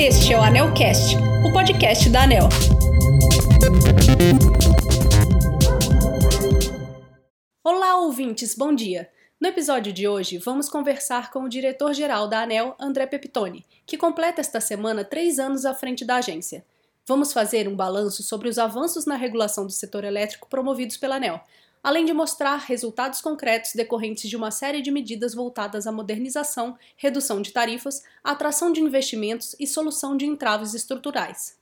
Este é o Anelcast, o podcast da Anel. Olá, ouvintes, bom dia. No episódio de hoje, vamos conversar com o diretor-geral da ANEL, André Pepitone, que completa esta semana três anos à frente da agência. Vamos fazer um balanço sobre os avanços na regulação do setor elétrico promovidos pela ANEL, além de mostrar resultados concretos decorrentes de uma série de medidas voltadas à modernização, redução de tarifas, atração de investimentos e solução de entraves estruturais.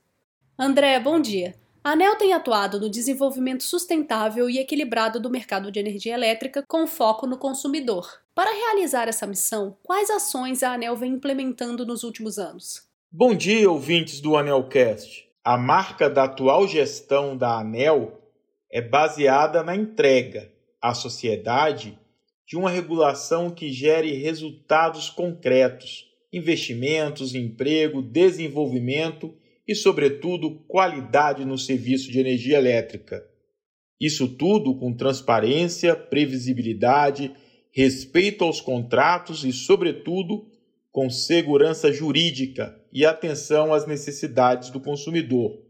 André, bom dia. A ANEL tem atuado no desenvolvimento sustentável e equilibrado do mercado de energia elétrica com foco no consumidor. Para realizar essa missão, quais ações a ANEL vem implementando nos últimos anos? Bom dia, ouvintes do ANELcast. A marca da atual gestão da ANEL é baseada na entrega à sociedade de uma regulação que gere resultados concretos, investimentos, emprego, desenvolvimento e, sobretudo, qualidade no serviço de energia elétrica. Isso tudo com transparência, previsibilidade, respeito aos contratos e, sobretudo, com segurança jurídica e atenção às necessidades do consumidor.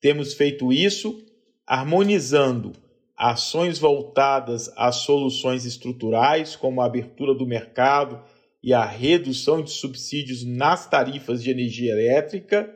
Temos feito isso harmonizando ações voltadas a soluções estruturais, como a abertura do mercado e a redução de subsídios nas tarifas de energia elétrica,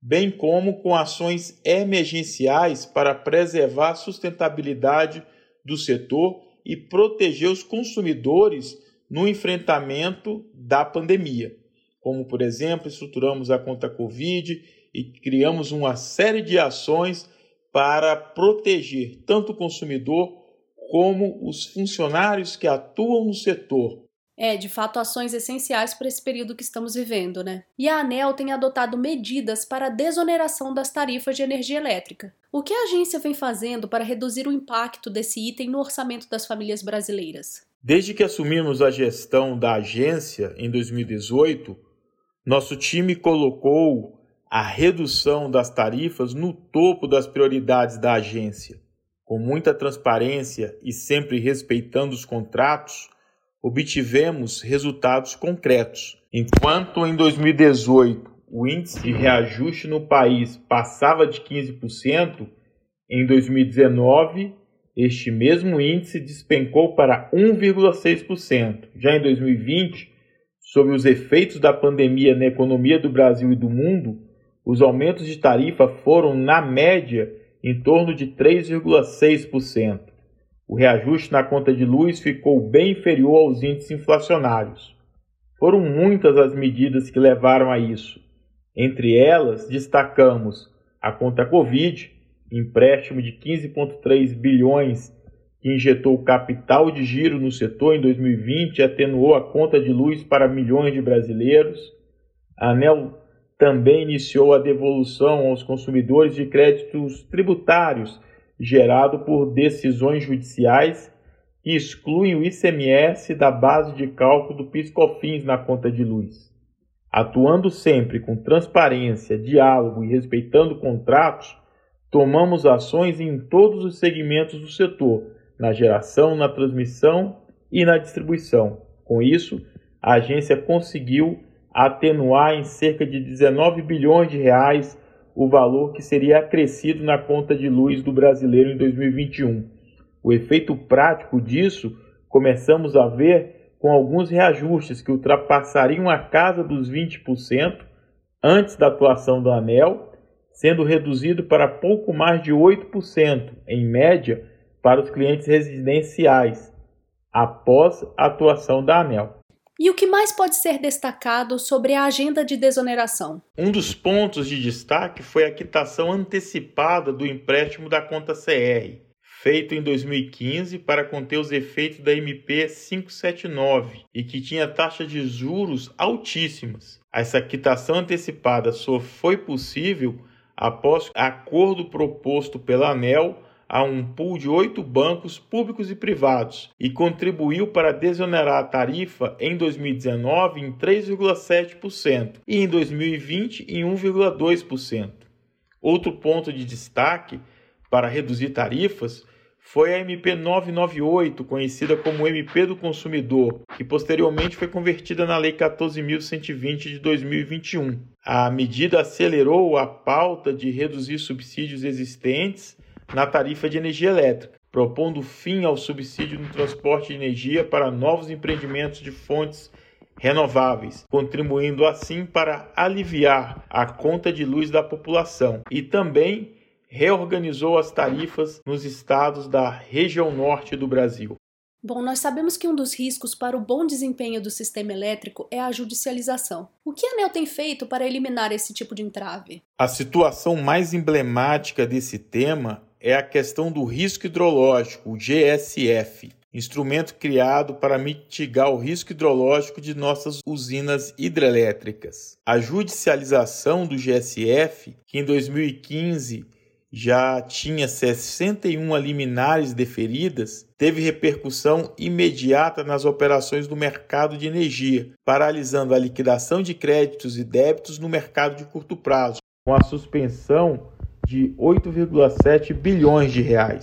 bem como com ações emergenciais para preservar a sustentabilidade do setor e proteger os consumidores no enfrentamento da pandemia. Como, por exemplo, estruturamos a conta Covid e criamos uma série de ações para proteger tanto o consumidor como os funcionários que atuam no setor. É, de fato, ações essenciais para esse período que estamos vivendo, né? E a ANEL tem adotado medidas para a desoneração das tarifas de energia elétrica. O que a agência vem fazendo para reduzir o impacto desse item no orçamento das famílias brasileiras? Desde que assumimos a gestão da agência em 2018, nosso time colocou a redução das tarifas no topo das prioridades da agência. Com muita transparência e sempre respeitando os contratos, obtivemos resultados concretos. Enquanto em 2018 o índice de reajuste no país passava de 15%, em 2019 este mesmo índice despencou para 1,6%. Já em 2020, sob os efeitos da pandemia na economia do Brasil e do mundo, os aumentos de tarifa foram, na média, em torno de 3,6%. O reajuste na conta de luz ficou bem inferior aos índices inflacionários. Foram muitas as medidas que levaram a isso. Entre elas, destacamos a conta Covid, empréstimo de 15,3 bilhões que injetou capital de giro no setor em 2020 e atenuou a conta de luz para milhões de brasileiros. ANEL também iniciou a devolução aos consumidores de créditos tributários gerado por decisões judiciais que excluem o ICMS da base de cálculo do PIS/COFINS na conta de luz. Atuando sempre com transparência, diálogo e respeitando contratos, tomamos ações em todos os segmentos do setor, na geração, na transmissão e na distribuição. Com isso, a agência conseguiu atenuar em cerca de 19 bilhões de reais o valor que seria acrescido na conta de luz do brasileiro em 2021. O efeito prático disso começamos a ver com alguns reajustes que ultrapassariam a casa dos 20% antes da atuação do ANEL, sendo reduzido para pouco mais de 8%, em média, para os clientes residenciais, após a atuação da ANEL. E o que mais pode ser destacado sobre a agenda de desoneração? Um dos pontos de destaque foi a quitação antecipada do empréstimo da conta CR, feito em 2015 para conter os efeitos da MP 579 e que tinha taxas de juros altíssimas. Essa quitação antecipada só foi possível após acordo proposto pela ANEL a um pool de oito bancos públicos e privados e contribuiu para desonerar a tarifa em 2019 em 3,7% e em 2020 em 1,2%. Outro ponto de destaque para reduzir tarifas foi a MP 998, conhecida como MP do Consumidor, que posteriormente foi convertida na Lei 14.120 de 2021. A medida acelerou a pauta de reduzir subsídios existentes na tarifa de energia elétrica, propondo fim ao subsídio no transporte de energia para novos empreendimentos de fontes renováveis, contribuindo assim para aliviar a conta de luz da população e também reorganizou as tarifas nos estados da região norte do Brasil. Bom, nós sabemos que um dos riscos para o bom desempenho do sistema elétrico é a judicialização. O que a ANEL tem feito para eliminar esse tipo de entrave? A situação mais emblemática desse tema é a questão do risco hidrológico, o GSF, instrumento criado para mitigar o risco hidrológico de nossas usinas hidrelétricas. A judicialização do GSF, que em 2015 já tinha 61 liminares deferidas, teve repercussão imediata nas operações do mercado de energia, paralisando a liquidação de créditos e débitos no mercado de curto prazo, com a suspensão de 8,7 bilhões de reais.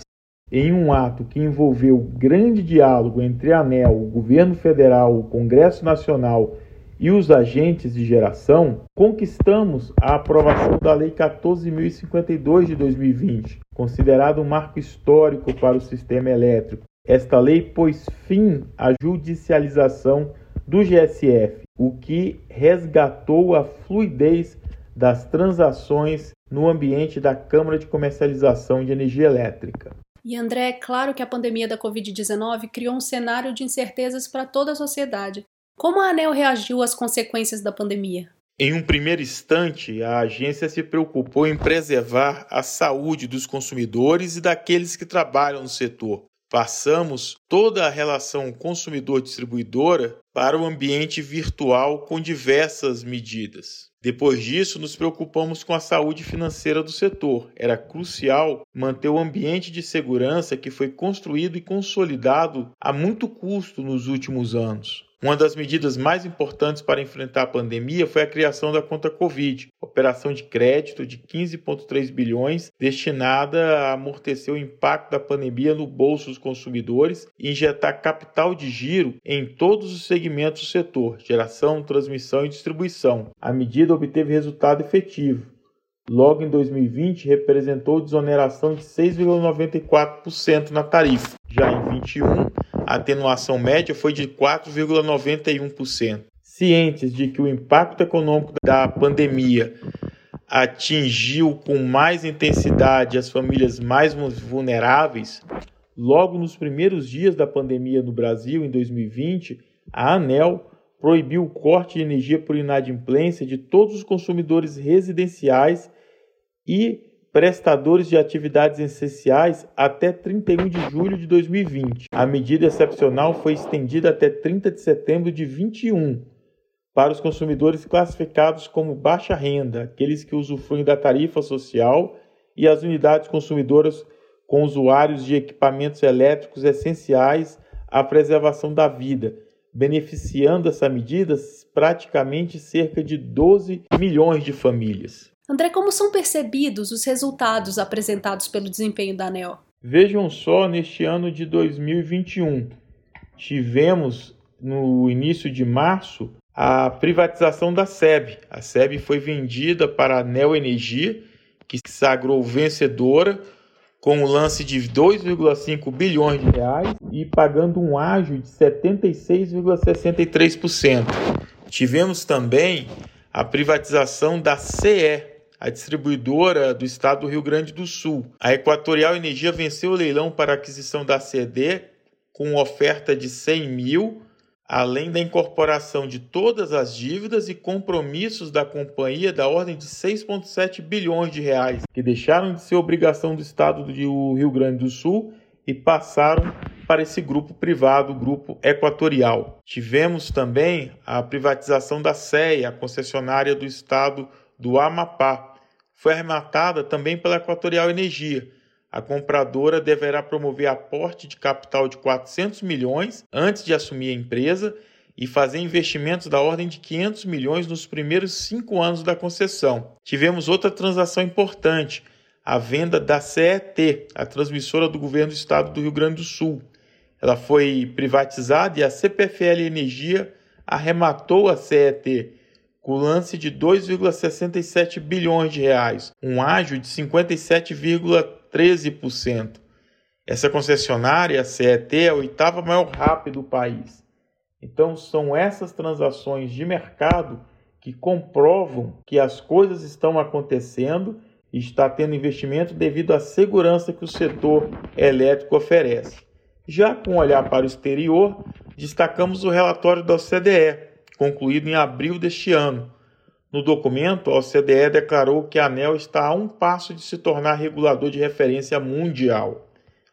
Em um ato que envolveu grande diálogo entre a ANEL, o governo federal, o Congresso Nacional e os agentes de geração, conquistamos a aprovação da Lei 14.052 de 2020, considerada um marco histórico para o sistema elétrico. Esta lei pôs fim à judicialização do GSF, o que resgatou a fluidez das transações no ambiente da Câmara de Comercialização de Energia Elétrica. E André, é claro que a pandemia da Covid-19 criou um cenário de incertezas para toda a sociedade, como a ANEL reagiu às consequências da pandemia? Em um primeiro instante, a agência se preocupou em preservar a saúde dos consumidores e daqueles que trabalham no setor. Passamos toda a relação consumidor-distribuidora para o ambiente virtual com diversas medidas. Depois disso, nos preocupamos com a saúde financeira do setor. Era crucial manter o ambiente de segurança que foi construído e consolidado a muito custo nos últimos anos. Uma das medidas mais importantes para enfrentar a pandemia foi a criação da conta Covid, operação de crédito de 15,3 bilhões destinada a amortecer o impacto da pandemia no bolso dos consumidores e injetar capital de giro em todos os segmentos do setor, geração, transmissão e distribuição. A medida obteve resultado efetivo. Logo em 2020, representou desoneração de 6,94% na tarifa. Já em 2021, a atenuação média foi de 4,91%. Cientes de que o impacto econômico da pandemia atingiu com mais intensidade as famílias mais vulneráveis, logo nos primeiros dias da pandemia no Brasil, em 2020, a ANEL proibiu o corte de energia por inadimplência de todos os consumidores residenciais e prestadores de atividades essenciais até 31 de julho de 2020. A medida excepcional foi estendida até 30 de setembro de 21 para os consumidores classificados como baixa renda, aqueles que usufruem da tarifa social e as unidades consumidoras com usuários de equipamentos elétricos essenciais à preservação da vida, beneficiando essa medida praticamente cerca de 12 milhões de famílias. André, como são percebidos os resultados apresentados pelo desempenho da ANEL? Vejam só, neste ano de 2021, tivemos no início de março a privatização da SEB. A SEB foi vendida para a Neo Energia, que se sagrou vencedora com o lance de 2,5 bilhões de reais e pagando um ágio de 76,63%. Tivemos também a privatização da CE, a distribuidora do estado do Rio Grande do Sul. A Equatorial Energia venceu o leilão para aquisição da CD com oferta de 100 mil, além da incorporação de todas as dívidas e compromissos da companhia da ordem de 6,7 bilhões de reais, que deixaram de ser obrigação do estado do Rio Grande do Sul e passaram para esse grupo privado, o grupo Equatorial. Tivemos também a privatização da CEA, a concessionária do estado do Amapá, foi arrematada também pela Equatorial Energia. A compradora deverá promover aporte de capital de 400 milhões antes de assumir a empresa e fazer investimentos da ordem de 500 milhões nos primeiros cinco anos da concessão. Tivemos outra transação importante. a venda da CET, a transmissora do governo do estado do Rio Grande do Sul. Ela foi privatizada e a CPFL Energia arrematou a CET com lance de 2,67 bilhões de reais, um ágio de 57,13%. Essa concessionária, a CET, é a oitava maior RAP do país. Então, são essas transações de mercado que comprovam que as coisas estão acontecendo e está tendo investimento devido à segurança que o setor elétrico oferece. Já com um olhar para o exterior, destacamos o relatório da OCDE, concluído em abril deste ano. No documento, a OCDE declarou que a ANEL está a um passo de se tornar regulador de referência mundial.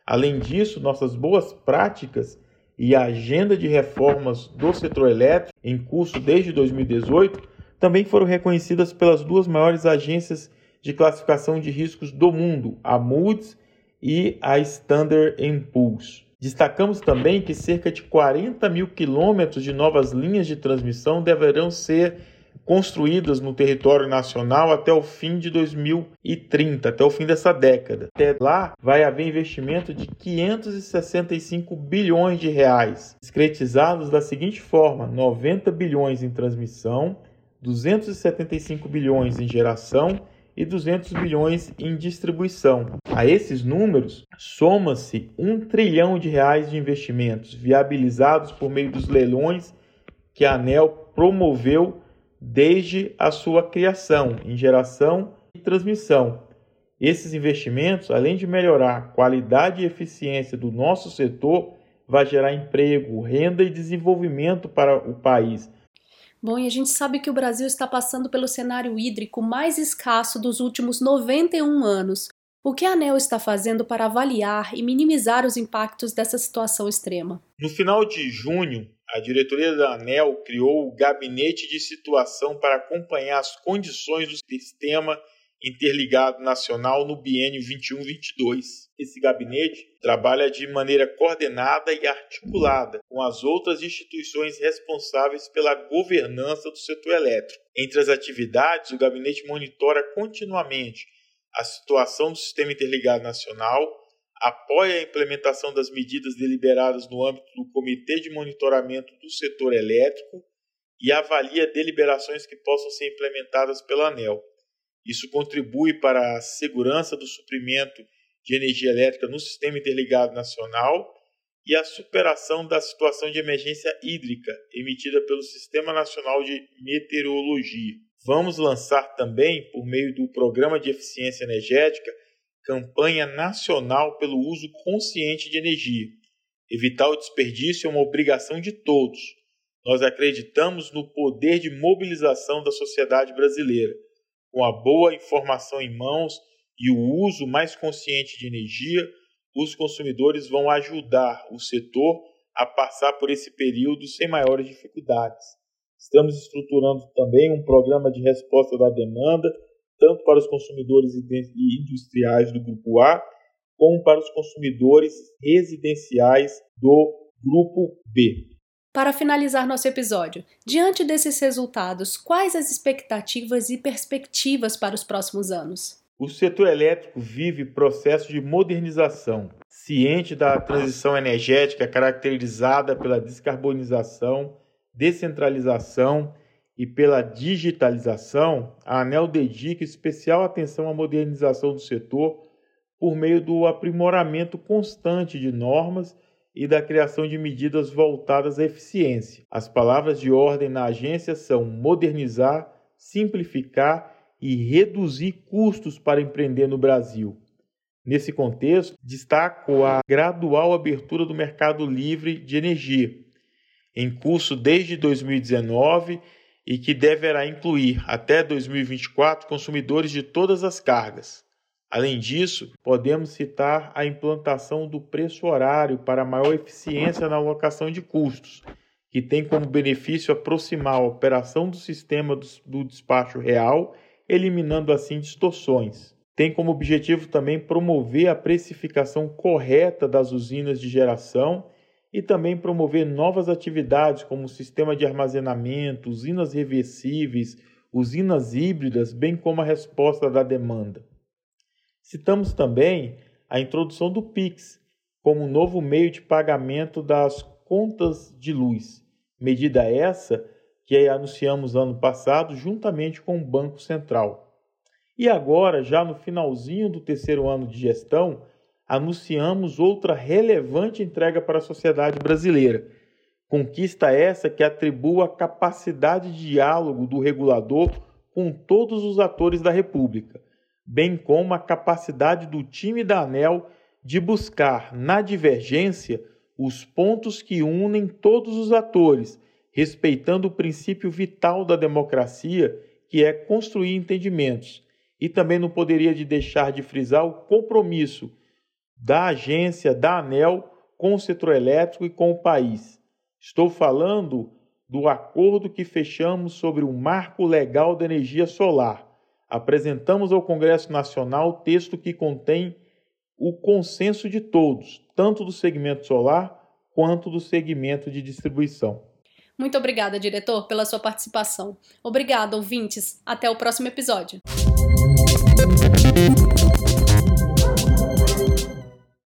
Além disso, nossas boas práticas e a agenda de reformas do setor elétrico, em curso desde 2018, também foram reconhecidas pelas duas maiores agências de classificação de riscos do mundo, a Moody's e a Standard Poor's. Destacamos também que cerca de 40 mil quilômetros de novas linhas de transmissão deverão ser construídas no território nacional até o fim de 2030, até o fim dessa década. Até lá vai haver investimento de 565 bilhões de reais, discretizados da seguinte forma: 90 bilhões em transmissão, 275 bilhões em geração e 200 bilhões em distribuição. A esses números soma-se um trilhão de reais de investimentos viabilizados por meio dos leilões que a ANEL promoveu desde a sua criação, em geração e transmissão. Esses investimentos, além de melhorar a qualidade e eficiência do nosso setor, vai gerar emprego, renda e desenvolvimento para o país. Bom, e a gente sabe que o Brasil está passando pelo cenário hídrico mais escasso dos últimos 91 anos. O que a ANEL está fazendo para avaliar e minimizar os impactos dessa situação extrema? No final de junho, a diretoria da ANEL criou o Gabinete de Situação para acompanhar as condições do sistema interligado nacional no biênio 21-22. Esse gabinete trabalha de maneira coordenada e articulada com as outras instituições responsáveis pela governança do setor elétrico. Entre as atividades, o gabinete monitora continuamente a situação do sistema interligado nacional, apoia a implementação das medidas deliberadas no âmbito do Comitê de Monitoramento do Setor Elétrico e avalia deliberações que possam ser implementadas pela ANEL. Isso contribui para a segurança do suprimento de energia elétrica no sistema interligado nacional e a superação da situação de emergência hídrica emitida pelo Sistema Nacional de Meteorologia. Vamos lançar também, por meio do Programa de Eficiência Energética, campanha nacional pelo uso consciente de energia. Evitar o desperdício é uma obrigação de todos. Nós acreditamos no poder de mobilização da sociedade brasileira. Com a boa informação em mãos e o uso mais consciente de energia, os consumidores vão ajudar o setor a passar por esse período sem maiores dificuldades. Estamos estruturando também um programa de resposta da demanda tanto para os consumidores e industriais do grupo A, como para os consumidores residenciais do grupo B. Para finalizar nosso episódio, diante desses resultados, quais as expectativas e perspectivas para os próximos anos? O setor elétrico vive processo de modernização, ciente da transição energética caracterizada pela descarbonização, descentralização e pela digitalização, a ANEL dedica especial atenção à modernização do setor por meio do aprimoramento constante de normas e da criação de medidas voltadas à eficiência. As palavras de ordem na agência são modernizar, simplificar e reduzir custos para empreender no Brasil. Nesse contexto, destaco a gradual abertura do mercado livre de energia, em curso desde 2019 e que deverá incluir até 2024 consumidores de todas as cargas. Além disso, podemos citar a implantação do preço horário para maior eficiência na alocação de custos, que tem como benefício aproximar a operação do sistema do despacho real, eliminando assim distorções. Tem como objetivo também promover a precificação correta das usinas de geração e também promover novas atividades como sistema de armazenamento, usinas reversíveis, usinas híbridas, bem como a resposta da demanda. Citamos também a introdução do Pix como um novo meio de pagamento das contas de luz, medida essa que anunciamos ano passado juntamente com o Banco Central. E agora, já no finalzinho do terceiro ano de gestão, anunciamos outra relevante entrega para a sociedade brasileira. Conquista essa que atribua a capacidade de diálogo do regulador com todos os atores da República, bem como a capacidade do time da ANEL de buscar, na divergência, os pontos que unem todos os atores, respeitando o princípio vital da democracia, que é construir entendimentos. E também não poderia de deixar de frisar o compromisso da agência, da ANEL, com o setor elétrico e com o país. Estou falando do acordo que fechamos sobre o marco legal da energia solar. Apresentamos ao Congresso Nacional o texto que contém o consenso de todos, tanto do segmento solar quanto do segmento de distribuição. Muito obrigada, diretor, pela sua participação. Obrigada, ouvintes. Até o próximo episódio.